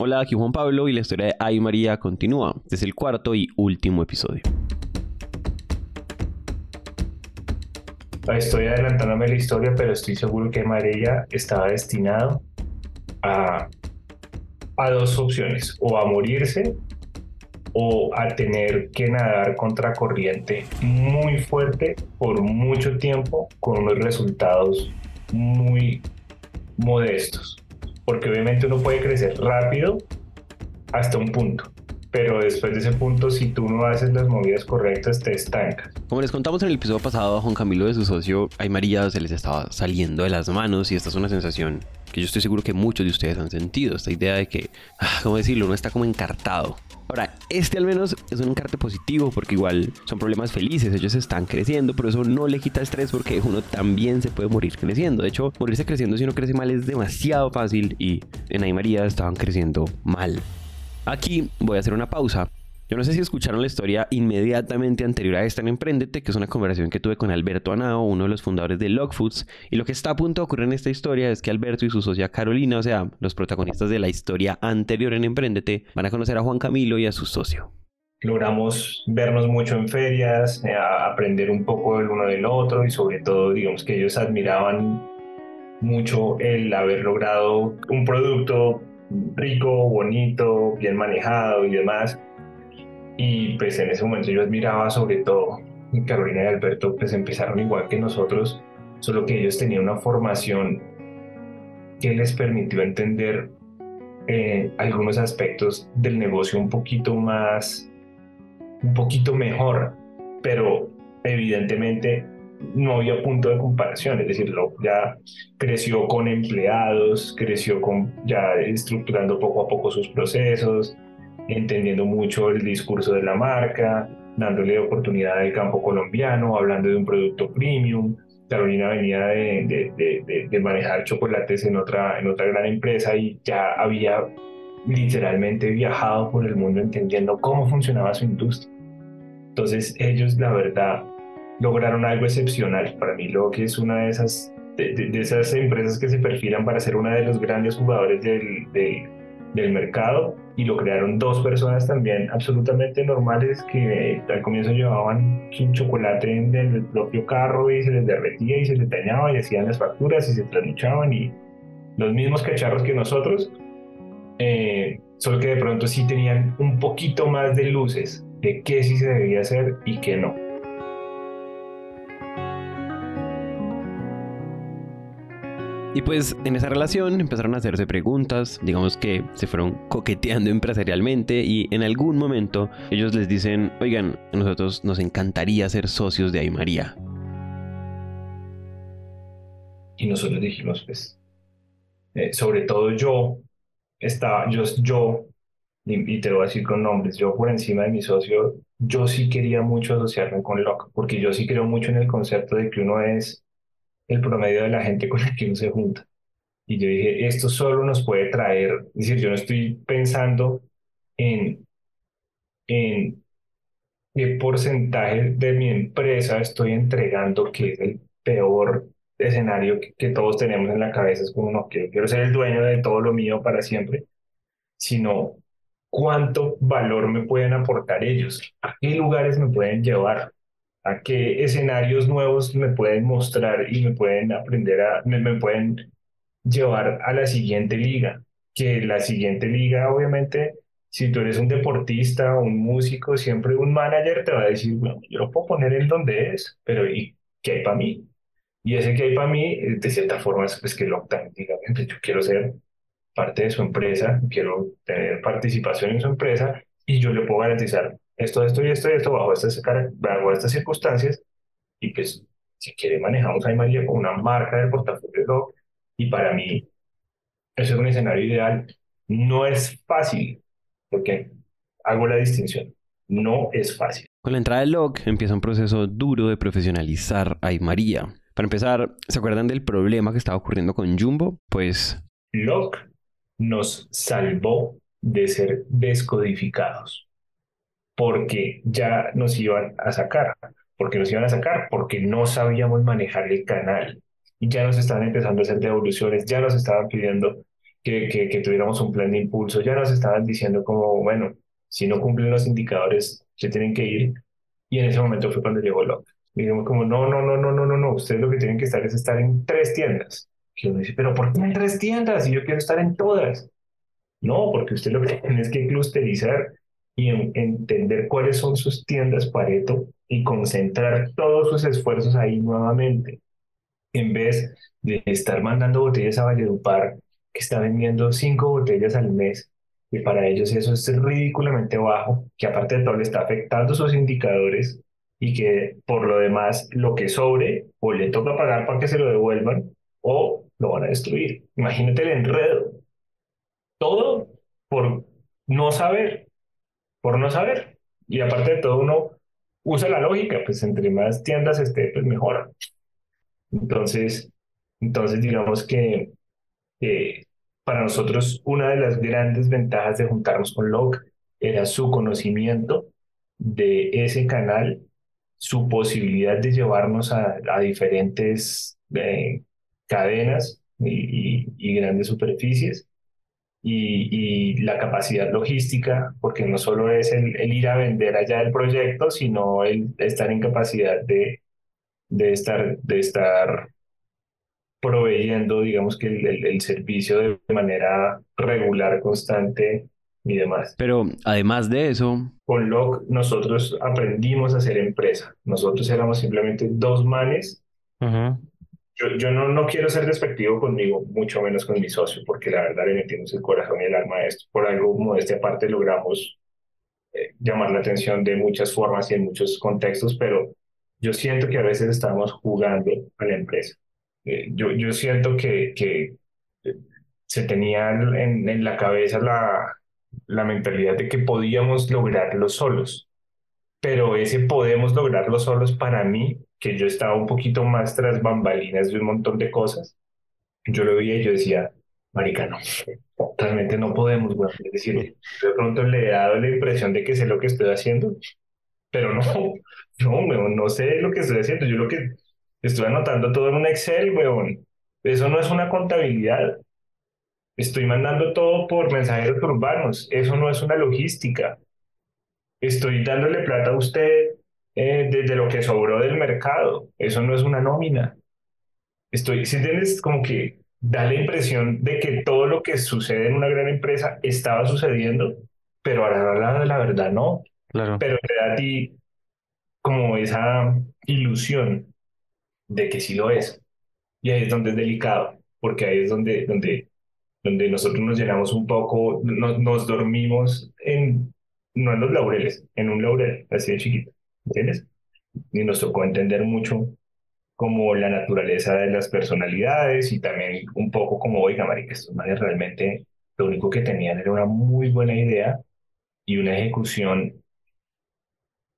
Hola, aquí Juan Pablo y la historia de Ay María continúa. Este es el cuarto y último episodio. Estoy adelantándome la historia, pero estoy seguro que María estaba destinado a, a dos opciones, o a morirse o a tener que nadar contra corriente muy fuerte por mucho tiempo con unos resultados muy modestos. Porque obviamente uno puede crecer rápido hasta un punto, pero después de ese punto, si tú no haces las movidas correctas, te estancas. Como les contamos en el episodio pasado, Juan Camilo de su socio, Ay María se les estaba saliendo de las manos y esta es una sensación que yo estoy seguro que muchos de ustedes han sentido, esta idea de que, ah, ¿cómo decirlo? Uno está como encartado. Ahora, este al menos es un encarte positivo porque igual son problemas felices, ellos están creciendo, pero eso no le quita estrés porque uno también se puede morir creciendo. De hecho, morirse creciendo si uno crece mal es demasiado fácil y en Ay María estaban creciendo mal. Aquí voy a hacer una pausa yo no sé si escucharon la historia inmediatamente anterior a esta en Emprendete, que es una conversación que tuve con Alberto Anao, uno de los fundadores de Log Foods, y lo que está a punto de ocurrir en esta historia es que Alberto y su socia Carolina, o sea, los protagonistas de la historia anterior en Emprendete, van a conocer a Juan Camilo y a su socio. Logramos vernos mucho en ferias, eh, aprender un poco el uno del otro y sobre todo, digamos que ellos admiraban mucho el haber logrado un producto rico, bonito, bien manejado y demás y pues en ese momento yo admiraba sobre todo, Carolina y Alberto pues empezaron igual que nosotros, solo que ellos tenían una formación que les permitió entender eh, algunos aspectos del negocio un poquito más, un poquito mejor, pero evidentemente no había punto de comparación, es decir, ya creció con empleados, creció con ya estructurando poco a poco sus procesos, entendiendo mucho el discurso de la marca, dándole oportunidad al campo colombiano, hablando de un producto premium. Carolina venía de, manejar chocolates en otra, en otra gran empresa y ya había literalmente viajado por el mundo entendiendo cómo funcionaba su industria. Entonces ellos, la verdad, lograron algo excepcional. Para mí, lo que es una de esas, de, esas empresas que se perfilan para ser una de los grandes jugadores del mercado y lo crearon dos personas también absolutamente normales que al comienzo llevaban un chocolate en el propio carro y se les derretía y se les dañaba y hacían las facturas y se trasluchaban y los mismos cacharros que nosotros, eh, solo que de pronto sí tenían un poquito más de luces de qué sí se debía hacer y qué no. Y pues en esa relación empezaron a hacerse preguntas, digamos que se fueron coqueteando empresarialmente y en algún momento ellos les dicen, oigan, a nosotros nos encantaría ser socios de Aymaría. Y nosotros dijimos, pues, eh, sobre todo yo, estaba, yo, yo y, te lo voy a decir con nombres, yo por encima de mi socio, yo sí quería mucho asociarme con Locke, porque yo sí creo mucho en el concepto de que uno es el promedio de la gente con la que uno se junta. Y yo dije, esto solo nos puede traer, es decir, yo no estoy pensando en, en qué porcentaje de mi empresa estoy entregando, que es el peor escenario que, todos tenemos en la cabeza, es como, no, quiero, quiero ser el dueño de todo lo mío para siempre, sino cuánto valor me pueden aportar ellos, a qué lugares me pueden llevar, a qué escenarios nuevos me pueden mostrar y me pueden aprender a, me, me pueden llevar a la siguiente liga. Que la siguiente liga, obviamente, si tú eres un deportista o un músico, siempre un manager te va a decir, bueno, yo lo puedo poner en donde es, pero ¿y qué hay para mí? Y ese que hay para mí, de cierta forma, es pues, que lo diga, yo quiero ser parte de su empresa, quiero tener participación en su empresa y yo le puedo garantizar esto, esto y esto y esto bajo estas, bajo estas circunstancias y pues si quiere manejamos a María con una marca de portafolio y para mí eso es un escenario ideal. No es fácil porque hago la distinción. No es fácil. Con la entrada del LOC empieza un proceso duro de profesionalizar a María. Para empezar, ¿se acuerdan del problema que estaba ocurriendo con Jumbo? Pues... LOC nos salvó de ser descodificados porque ya nos iban a sacar. porque nos iban a sacar? Porque no sabíamos manejar el canal. Y ya nos estaban empezando a hacer devoluciones, ya nos estaban pidiendo que, que, que tuviéramos un plan de impulso. Ya nos estaban diciendo como, bueno, si no cumplen los indicadores, se tienen que ir. Y en ese momento fue cuando llegó Locke. Digamos como, no, no, no, no, no, no, no, ustedes lo que tienen que estar es estar en tres tiendas. Que uno dice, pero ¿por qué en tres tiendas? Y yo quiero estar en todas. No, porque usted lo que tiene es que clusterizar y entender cuáles son sus tiendas Pareto y concentrar todos sus esfuerzos ahí nuevamente. En vez de estar mandando botellas a Valledupar, que está vendiendo cinco botellas al mes, y para ellos eso es ridículamente bajo, que aparte de todo le está afectando sus indicadores y que por lo demás lo que sobre o le toca pagar para que se lo devuelvan o lo van a destruir. Imagínate el enredo. Todo por no saber, por no saber. Y aparte de todo uno usa la lógica, pues entre más tiendas esté, pues mejor. Entonces, entonces digamos que para nosotros una de las grandes ventajas de juntarnos con Log era su conocimiento de ese canal su posibilidad de llevarnos a, diferentes eh, cadenas y, grandes superficies y, y, la capacidad logística, porque no solo es el, el, ir a vender allá el proyecto, sino el estar en capacidad de, de, estar, de estar proveyendo, digamos que el, el servicio de manera regular, constante y demás. Pero además de eso... Con Locke nosotros aprendimos a ser empresa. Nosotros éramos simplemente dos manes. Yo, yo no, no quiero ser despectivo conmigo, mucho menos con mi socio, porque la verdad le metimos el corazón y el alma a esto. Por algo de esta parte logramos eh, llamar la atención de muchas formas y en muchos contextos, pero yo siento que a veces estamos jugando a la empresa. Eh, yo, yo siento que, que eh, se tenía en, en la cabeza la, la mentalidad de que podíamos lograrlo solos. Pero ese podemos lograrlo solos para mí, que yo estaba un poquito más tras bambalinas de un montón de cosas, yo lo veía y yo decía, marica, no, realmente no podemos, bueno, es decir, de pronto le he dado la impresión de que sé lo que estoy haciendo, pero no, no, no sé lo que estoy haciendo, yo lo que estoy anotando todo en un Excel, weón, eso no es una contabilidad, Estoy mandando todo por mensajeros urbanos. Eso no es una logística. Estoy dándole plata a usted eh, desde lo que sobró del mercado. Eso no es una nómina. Estoy, si entiendes, como que da la impresión de que todo lo que sucede en una gran empresa estaba sucediendo, pero a la hora de la verdad no. Claro. Pero te da a ti como esa ilusión de que sí lo es. Y ahí es donde es delicado, porque ahí es donde, donde donde nosotros nos llenamos un poco, nos dormimos en, no en los laureles, en un laurel, así de chiquito, ¿entiendes? Y nos tocó entender mucho como la naturaleza de las personalidades y también un poco como, oiga, marica, estos manes realmente lo único que tenían era una muy buena idea y una ejecución,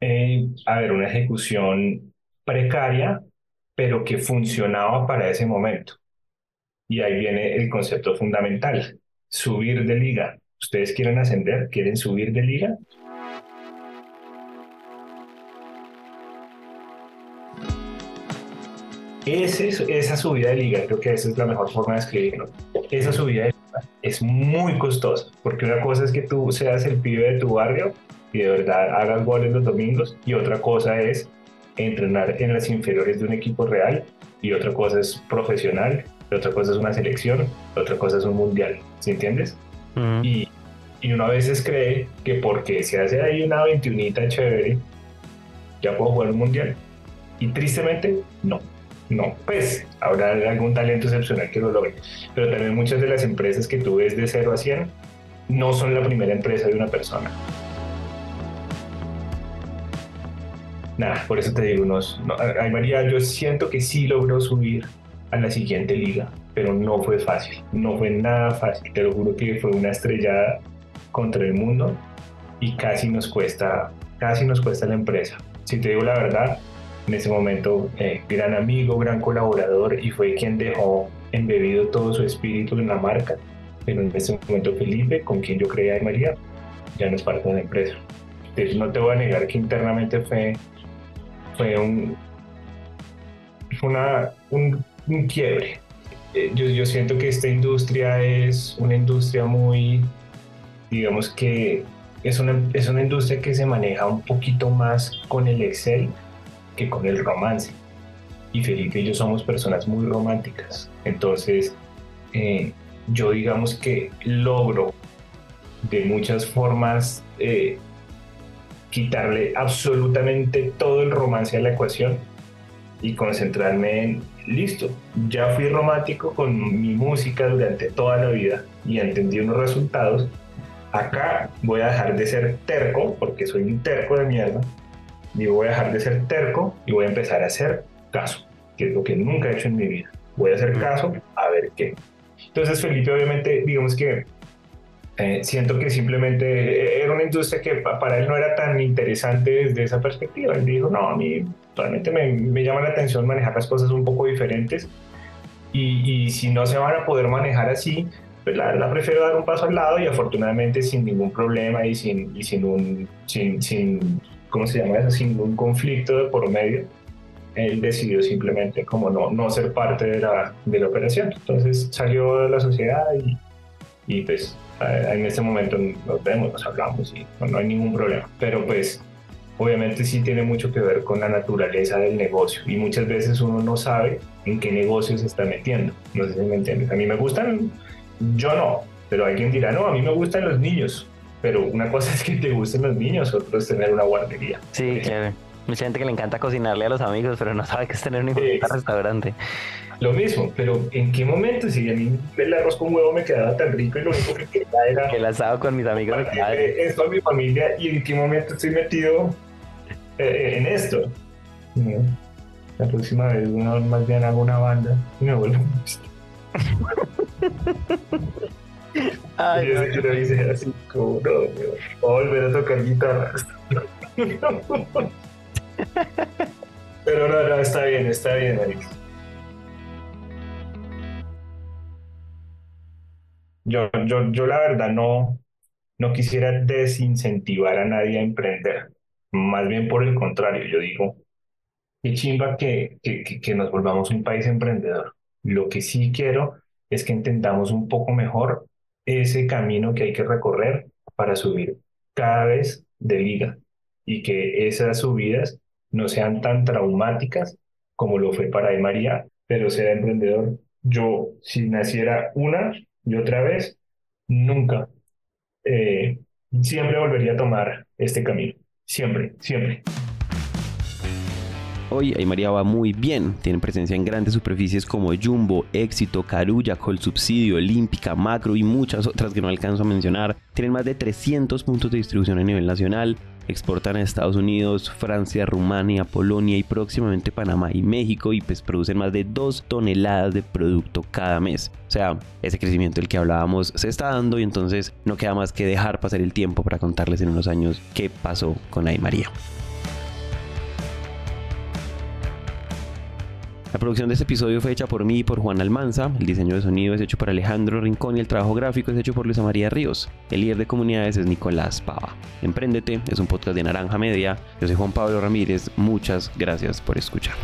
eh, a ver, una ejecución precaria, pero que funcionaba para ese momento. Y ahí viene el concepto fundamental, subir de liga. ¿Ustedes quieren ascender? ¿Quieren subir de liga? Esa subida de liga, creo que esa es la mejor forma de escribirlo. Esa subida de liga es muy costosa, porque una cosa es que tú seas el pibe de tu barrio y de verdad hagas goles los domingos, y otra cosa es entrenar en las inferiores de un equipo real, y otra cosa es profesional, otra cosa es una selección, otra cosa es un mundial, ¿sí entiendes? Y, y, uno a veces cree que porque se hace ahí una 21 chévere, ya puedo jugar un mundial. Y tristemente, no. No, pues habrá algún talento excepcional que lo logre. Pero también muchas de las empresas que tú ves de 0 a 100 no son la primera empresa de una persona. Nada, por eso te digo, unos, no, ay María, yo siento que sí logró subir a la siguiente liga, pero no fue fácil, no fue nada fácil, te lo juro que fue una estrellada contra el mundo y casi nos cuesta, casi nos cuesta la empresa. Si te digo la verdad, en ese momento, eh, gran amigo, gran colaborador y fue quien dejó embebido todo su espíritu en la marca. Pero en ese momento Felipe, con quien yo creía en María, ya no es parte de la empresa. Entonces no te voy a negar que internamente fue, fue un, una, un un quiebre, eh, yo, siento que esta industria es una industria muy, digamos que es una, es una industria que se maneja un poquito más con el Excel que con el romance. Y Felipe y yo somos personas muy románticas. Entonces, eh, yo digamos que logro de muchas formas eh, quitarle absolutamente todo el romance a la ecuación y concentrarme en, listo, ya fui romántico con mi música durante toda la vida y entendí unos resultados, acá voy a dejar de ser terco, porque soy un terco de mierda, y voy a dejar de ser terco y voy a empezar a hacer caso, que es lo que nunca he hecho en mi vida. Voy a hacer caso a ver qué. Entonces Felipe obviamente, digamos que eh, siento que simplemente era una industria que para él no era tan interesante desde esa perspectiva. Él dijo, no, a mí realmente me, me llama la atención manejar las cosas un poco diferentes y, y, si no se van a poder manejar así, pues la prefiero dar un paso al lado y afortunadamente sin ningún problema y sin, y sin un, sin, sin, ¿cómo se llama eso? Sin un conflicto de por medio, él decidió simplemente como no, no ser parte de la, de la operación. Entonces salió de la sociedad y, y pues en este momento nos vemos, nos hablamos y no, hay ningún problema. Pero pues obviamente sí tiene mucho que ver con la naturaleza del negocio y muchas veces uno no sabe en qué negocio se está metiendo. No sé si me entiendes. A mí me gustan, yo no, pero alguien dirá, no, a mí me gustan los niños. Pero una cosa es que te gusten los niños, otra es tener una guardería. Sí, claro. Mucha gente que le encanta cocinarle a los amigos, pero no sabe qué es tener un restaurante. Lo mismo, pero ¿en qué momento? Si a mí el arroz con huevo me quedaba tan rico y lo único que quería era... El asado con mis amigos me quedaba... Esto a mi familia y en qué momento estoy metido eh, eh, en esto. La próxima vez uno más bien hago una banda y me vuelvo Ay, yo, yo lo hice así como, no, voy a volver a tocar guitarra. Pero no, no, está bien, está bien, Alex. Yo, yo, yo la verdad no, no quisiera desincentivar a nadie a emprender. Más bien por el contrario, yo digo, qué chimba que, que, que nos volvamos un país emprendedor. Lo que sí quiero es que entendamos un poco mejor ese camino que hay que recorrer para subir cada vez de liga y que esas subidas no sean tan traumáticas como lo fue para María, pero ser emprendedor. Yo, si naciera una y otra vez, nunca, eh, siempre volvería a tomar este camino. Siempre, siempre. Hoy María va muy bien, tiene presencia en grandes superficies como Jumbo, Éxito, Carulla, Col Subsidio, Olímpica, Macro y muchas otras que no alcanzo a mencionar. Tienen más de 300 puntos de distribución a nivel nacional, exportan a Estados Unidos, Francia, Rumania, Polonia y próximamente Panamá y México y pues producen más de 2 toneladas de producto cada mes. O sea, ese crecimiento del que hablábamos se está dando y entonces no queda más que dejar pasar el tiempo para contarles en unos años qué pasó con Ay María. Producción de este episodio fue hecha por mí y por Juan Almanza, el diseño de sonido es hecho por Alejandro Rincón y el trabajo gráfico es hecho por Luisa María Ríos. El líder de comunidades es Nicolás Pava. Emprendete es un podcast de Naranja Media. Yo soy Juan Pablo Ramírez. Muchas gracias por escuchar.